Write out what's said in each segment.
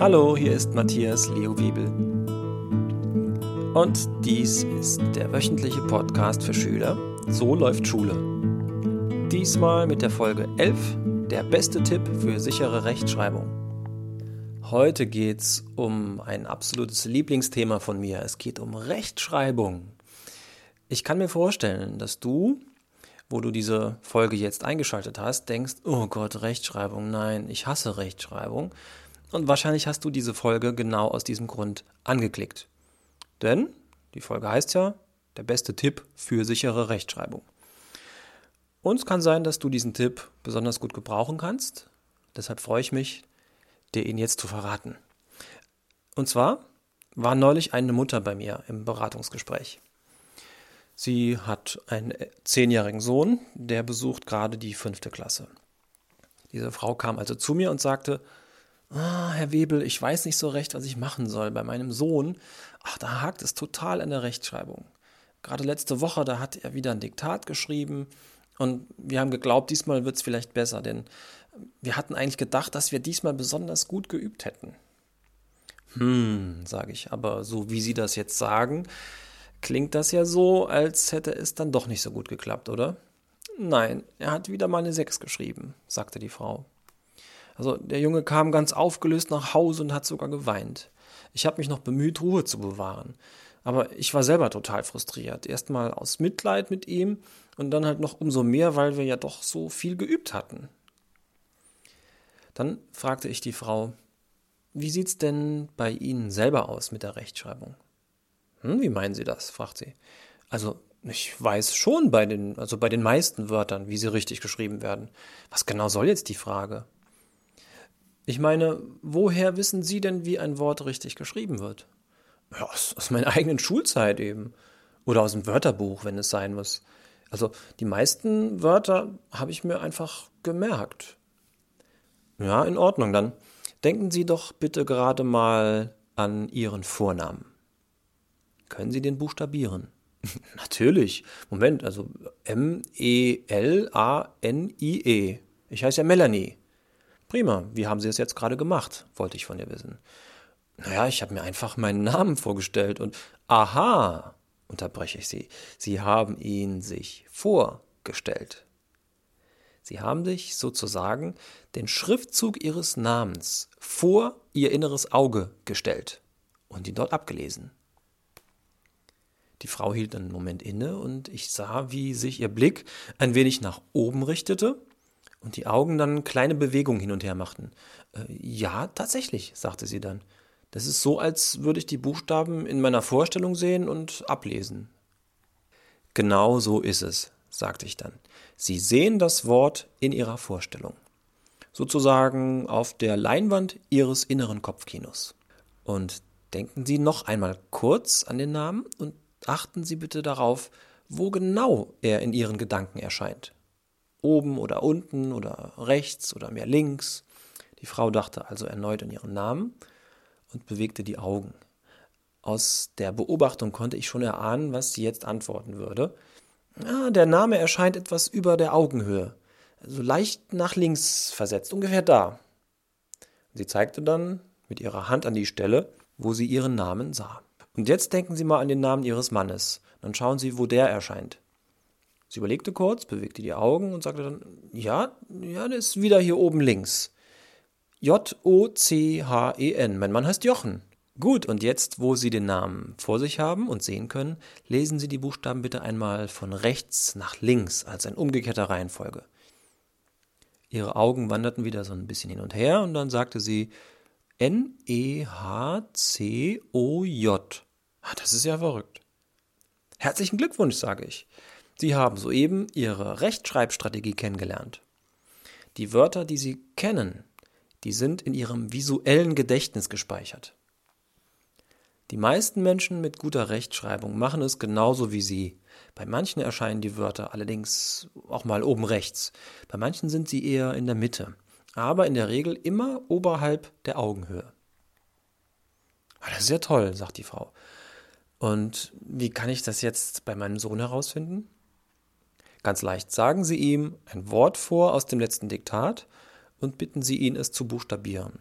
Hallo, hier ist Matthias Leo Wiebel. Und dies ist der wöchentliche Podcast für Schüler. So läuft Schule. Diesmal mit der Folge 11, der beste Tipp für sichere Rechtschreibung. Heute geht es um ein absolutes Lieblingsthema von mir. Es geht um Rechtschreibung. Ich kann mir vorstellen, dass du, wo du diese Folge jetzt eingeschaltet hast, denkst, oh Gott, Rechtschreibung, nein, ich hasse Rechtschreibung. Und wahrscheinlich hast du diese Folge genau aus diesem Grund angeklickt. Denn die Folge heißt ja, der beste Tipp für sichere Rechtschreibung. Und es kann sein, dass du diesen Tipp besonders gut gebrauchen kannst. Deshalb freue ich mich, dir ihn jetzt zu verraten. Und zwar war neulich eine Mutter bei mir im Beratungsgespräch. Sie hat einen zehnjährigen Sohn, der besucht gerade die fünfte Klasse. Diese Frau kam also zu mir und sagte, ah, Herr Webel, ich weiß nicht so recht, was ich machen soll bei meinem Sohn. Ach, da hakt es total an der Rechtschreibung. Gerade letzte Woche, da hat er wieder ein Diktat geschrieben und wir haben geglaubt, diesmal wird es vielleicht besser, denn wir hatten eigentlich gedacht, dass wir diesmal besonders gut geübt hätten. Hm, sage ich, aber so wie Sie das jetzt sagen, klingt das ja so, als hätte es dann doch nicht so gut geklappt, oder? Nein, er hat wieder mal eine 6 geschrieben, sagte die Frau. Also der Junge kam ganz aufgelöst nach Hause und hat sogar geweint. Ich habe mich noch bemüht, Ruhe zu bewahren. Aber ich war selber total frustriert. Erstmal aus Mitleid mit ihm und dann halt noch umso mehr, weil wir ja doch so viel geübt hatten. Dann fragte ich die Frau, wie sieht's denn bei Ihnen selber aus mit der Rechtschreibung? Hm, wie meinen Sie das? fragt sie. Also, ich weiß schon bei den, also bei den meisten Wörtern, wie sie richtig geschrieben werden. Was genau soll jetzt die Frage? Ich meine, woher wissen Sie denn, wie ein Wort richtig geschrieben wird? Ja, aus, aus meiner eigenen Schulzeit eben. Oder aus dem Wörterbuch, wenn es sein muss. Also die meisten Wörter habe ich mir einfach gemerkt. Ja, in Ordnung. Dann denken Sie doch bitte gerade mal an Ihren Vornamen. Können Sie den buchstabieren? Natürlich. Moment, also M-E-L-A-N-I-E. -E. Ich heiße ja Melanie. Prima, wie haben Sie es jetzt gerade gemacht? wollte ich von ihr wissen. Naja, ich habe mir einfach meinen Namen vorgestellt und aha, unterbreche ich Sie, Sie haben ihn sich vorgestellt. Sie haben sich sozusagen den Schriftzug Ihres Namens vor Ihr inneres Auge gestellt und ihn dort abgelesen. Die Frau hielt einen Moment inne und ich sah, wie sich ihr Blick ein wenig nach oben richtete und die Augen dann kleine Bewegungen hin und her machten. Äh, ja, tatsächlich, sagte sie dann. Das ist so, als würde ich die Buchstaben in meiner Vorstellung sehen und ablesen. Genau so ist es, sagte ich dann. Sie sehen das Wort in Ihrer Vorstellung. Sozusagen auf der Leinwand Ihres inneren Kopfkinos. Und denken Sie noch einmal kurz an den Namen und achten Sie bitte darauf, wo genau er in Ihren Gedanken erscheint oben oder unten oder rechts oder mehr links. Die Frau dachte also erneut an ihren Namen und bewegte die Augen. Aus der Beobachtung konnte ich schon erahnen, was sie jetzt antworten würde. Ah, der Name erscheint etwas über der Augenhöhe, also leicht nach links versetzt, ungefähr da. Sie zeigte dann mit ihrer Hand an die Stelle, wo sie ihren Namen sah. Und jetzt denken Sie mal an den Namen Ihres Mannes. Dann schauen Sie, wo der erscheint. Sie überlegte kurz, bewegte die Augen und sagte dann, ja, ja, der ist wieder hier oben links. J-O-C-H-E-N. Mein Mann heißt Jochen. Gut, und jetzt, wo Sie den Namen vor sich haben und sehen können, lesen Sie die Buchstaben bitte einmal von rechts nach links als in umgekehrter Reihenfolge. Ihre Augen wanderten wieder so ein bisschen hin und her und dann sagte sie N-E-H-C-O-J. Ah, das ist ja verrückt. Herzlichen Glückwunsch, sage ich. Sie haben soeben Ihre Rechtschreibstrategie kennengelernt. Die Wörter, die Sie kennen, die sind in Ihrem visuellen Gedächtnis gespeichert. Die meisten Menschen mit guter Rechtschreibung machen es genauso wie Sie. Bei manchen erscheinen die Wörter allerdings auch mal oben rechts, bei manchen sind sie eher in der Mitte, aber in der Regel immer oberhalb der Augenhöhe. Ah, das ist ja toll, sagt die Frau. Und wie kann ich das jetzt bei meinem Sohn herausfinden? Ganz leicht sagen Sie ihm ein Wort vor aus dem letzten Diktat und bitten Sie ihn, es zu buchstabieren.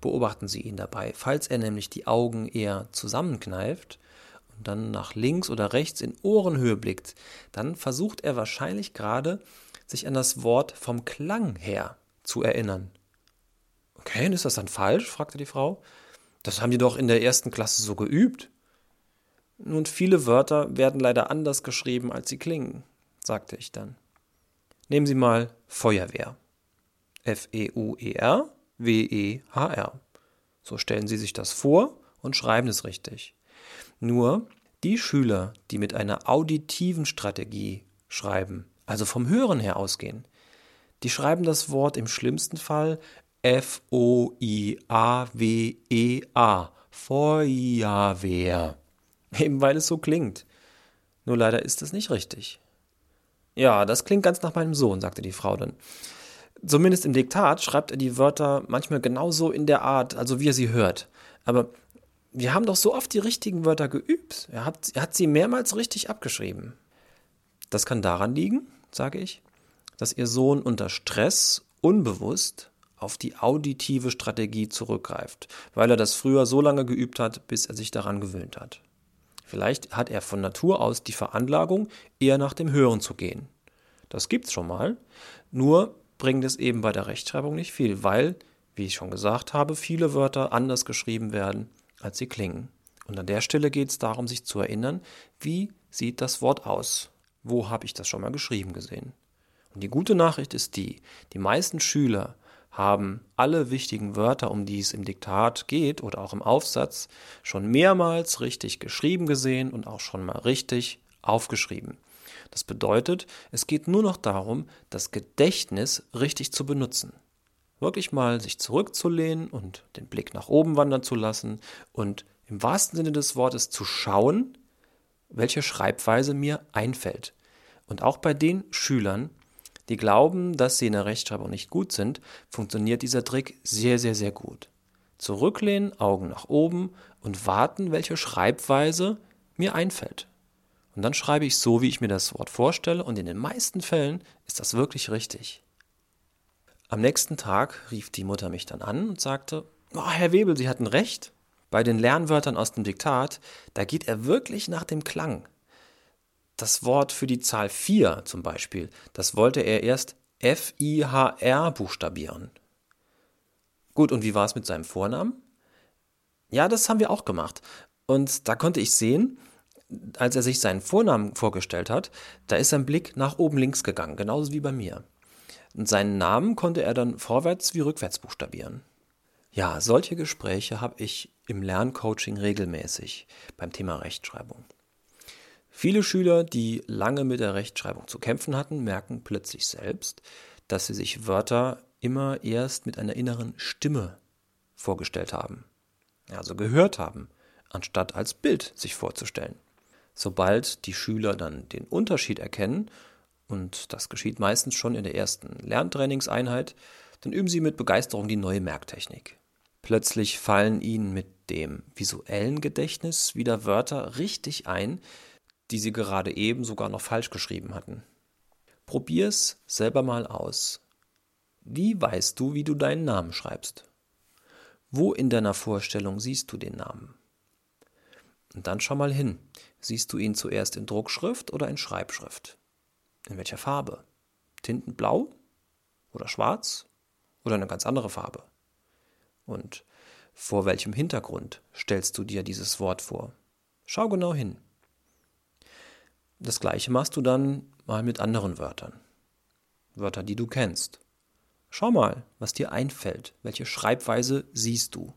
Beobachten Sie ihn dabei. Falls er nämlich die Augen eher zusammenkneift und dann nach links oder rechts in Ohrenhöhe blickt, dann versucht er wahrscheinlich gerade, sich an das Wort vom Klang her zu erinnern. Okay, ist das dann falsch? fragte die Frau. Das haben die doch in der ersten Klasse so geübt. Nun, viele Wörter werden leider anders geschrieben, als sie klingen, sagte ich dann. Nehmen Sie mal Feuerwehr. F-E-U-E-R, W-E-H-R. So stellen Sie sich das vor und schreiben es richtig. Nur die Schüler, die mit einer auditiven Strategie schreiben, also vom Hören her ausgehen, die schreiben das Wort im schlimmsten Fall F-O-I-A-W-E-A, Feuerwehr. Eben weil es so klingt. Nur leider ist es nicht richtig. Ja, das klingt ganz nach meinem Sohn, sagte die Frau dann. Zumindest im Diktat schreibt er die Wörter manchmal genauso in der Art, also wie er sie hört. Aber wir haben doch so oft die richtigen Wörter geübt. Er hat, er hat sie mehrmals richtig abgeschrieben. Das kann daran liegen, sage ich, dass Ihr Sohn unter Stress unbewusst auf die auditive Strategie zurückgreift, weil er das früher so lange geübt hat, bis er sich daran gewöhnt hat. Vielleicht hat er von Natur aus die Veranlagung, eher nach dem Hören zu gehen. Das gibt's schon mal, nur bringt es eben bei der Rechtschreibung nicht viel, weil, wie ich schon gesagt habe, viele Wörter anders geschrieben werden, als sie klingen. Und an der Stelle geht es darum, sich zu erinnern, wie sieht das Wort aus? Wo habe ich das schon mal geschrieben gesehen? Und die gute Nachricht ist die, die meisten Schüler haben alle wichtigen Wörter, um die es im Diktat geht oder auch im Aufsatz, schon mehrmals richtig geschrieben gesehen und auch schon mal richtig aufgeschrieben. Das bedeutet, es geht nur noch darum, das Gedächtnis richtig zu benutzen. Wirklich mal sich zurückzulehnen und den Blick nach oben wandern zu lassen und im wahrsten Sinne des Wortes zu schauen, welche Schreibweise mir einfällt. Und auch bei den Schülern, die glauben, dass sie in der Rechtschreibung nicht gut sind, funktioniert dieser Trick sehr, sehr, sehr gut. Zurücklehnen, Augen nach oben und warten, welche Schreibweise mir einfällt. Und dann schreibe ich so, wie ich mir das Wort vorstelle, und in den meisten Fällen ist das wirklich richtig. Am nächsten Tag rief die Mutter mich dann an und sagte, oh, Herr Webel, Sie hatten recht. Bei den Lernwörtern aus dem Diktat, da geht er wirklich nach dem Klang das Wort für die Zahl 4 zum Beispiel, das wollte er erst F-I-H-R buchstabieren. Gut, und wie war es mit seinem Vornamen? Ja, das haben wir auch gemacht. Und da konnte ich sehen, als er sich seinen Vornamen vorgestellt hat, da ist sein Blick nach oben links gegangen, genauso wie bei mir. Und seinen Namen konnte er dann vorwärts wie rückwärts buchstabieren. Ja, solche Gespräche habe ich im Lerncoaching regelmäßig beim Thema Rechtschreibung. Viele Schüler, die lange mit der Rechtschreibung zu kämpfen hatten, merken plötzlich selbst, dass sie sich Wörter immer erst mit einer inneren Stimme vorgestellt haben, also gehört haben, anstatt als Bild sich vorzustellen. Sobald die Schüler dann den Unterschied erkennen, und das geschieht meistens schon in der ersten Lerntrainingseinheit, dann üben sie mit Begeisterung die neue Merktechnik. Plötzlich fallen ihnen mit dem visuellen Gedächtnis wieder Wörter richtig ein, die sie gerade eben sogar noch falsch geschrieben hatten. Probier's selber mal aus. Wie weißt du, wie du deinen Namen schreibst? Wo in deiner Vorstellung siehst du den Namen? Und dann schau mal hin. Siehst du ihn zuerst in Druckschrift oder in Schreibschrift? In welcher Farbe? Tintenblau oder schwarz oder eine ganz andere Farbe? Und vor welchem Hintergrund stellst du dir dieses Wort vor? Schau genau hin. Das gleiche machst du dann mal mit anderen Wörtern. Wörter, die du kennst. Schau mal, was dir einfällt. Welche Schreibweise siehst du?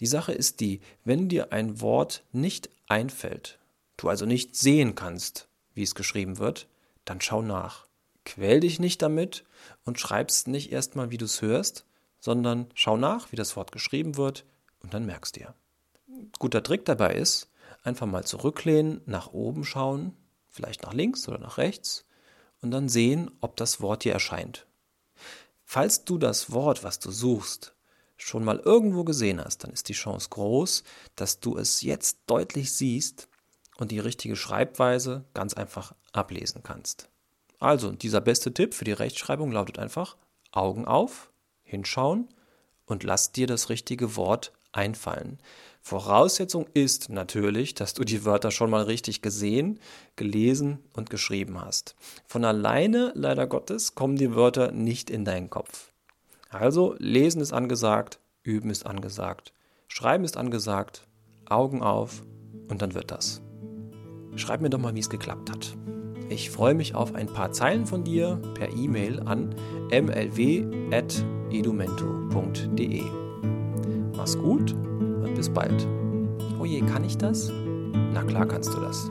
Die Sache ist die, wenn dir ein Wort nicht einfällt, du also nicht sehen kannst, wie es geschrieben wird, dann schau nach. Quäl dich nicht damit und schreibst nicht erstmal, wie du es hörst, sondern schau nach, wie das Wort geschrieben wird und dann merkst dir. Guter Trick dabei ist, Einfach mal zurücklehnen, nach oben schauen, vielleicht nach links oder nach rechts und dann sehen, ob das Wort dir erscheint. Falls du das Wort, was du suchst, schon mal irgendwo gesehen hast, dann ist die Chance groß, dass du es jetzt deutlich siehst und die richtige Schreibweise ganz einfach ablesen kannst. Also, dieser beste Tipp für die Rechtschreibung lautet einfach Augen auf, hinschauen und lass dir das richtige Wort einfallen. Voraussetzung ist natürlich, dass du die Wörter schon mal richtig gesehen, gelesen und geschrieben hast. Von alleine, leider Gottes, kommen die Wörter nicht in deinen Kopf. Also, lesen ist angesagt, üben ist angesagt, schreiben ist angesagt, Augen auf und dann wird das. Schreib mir doch mal, wie es geklappt hat. Ich freue mich auf ein paar Zeilen von dir per E-Mail an mlw.edumento.de. Mach's gut und bis bald. Oh je, kann ich das? Na klar kannst du das.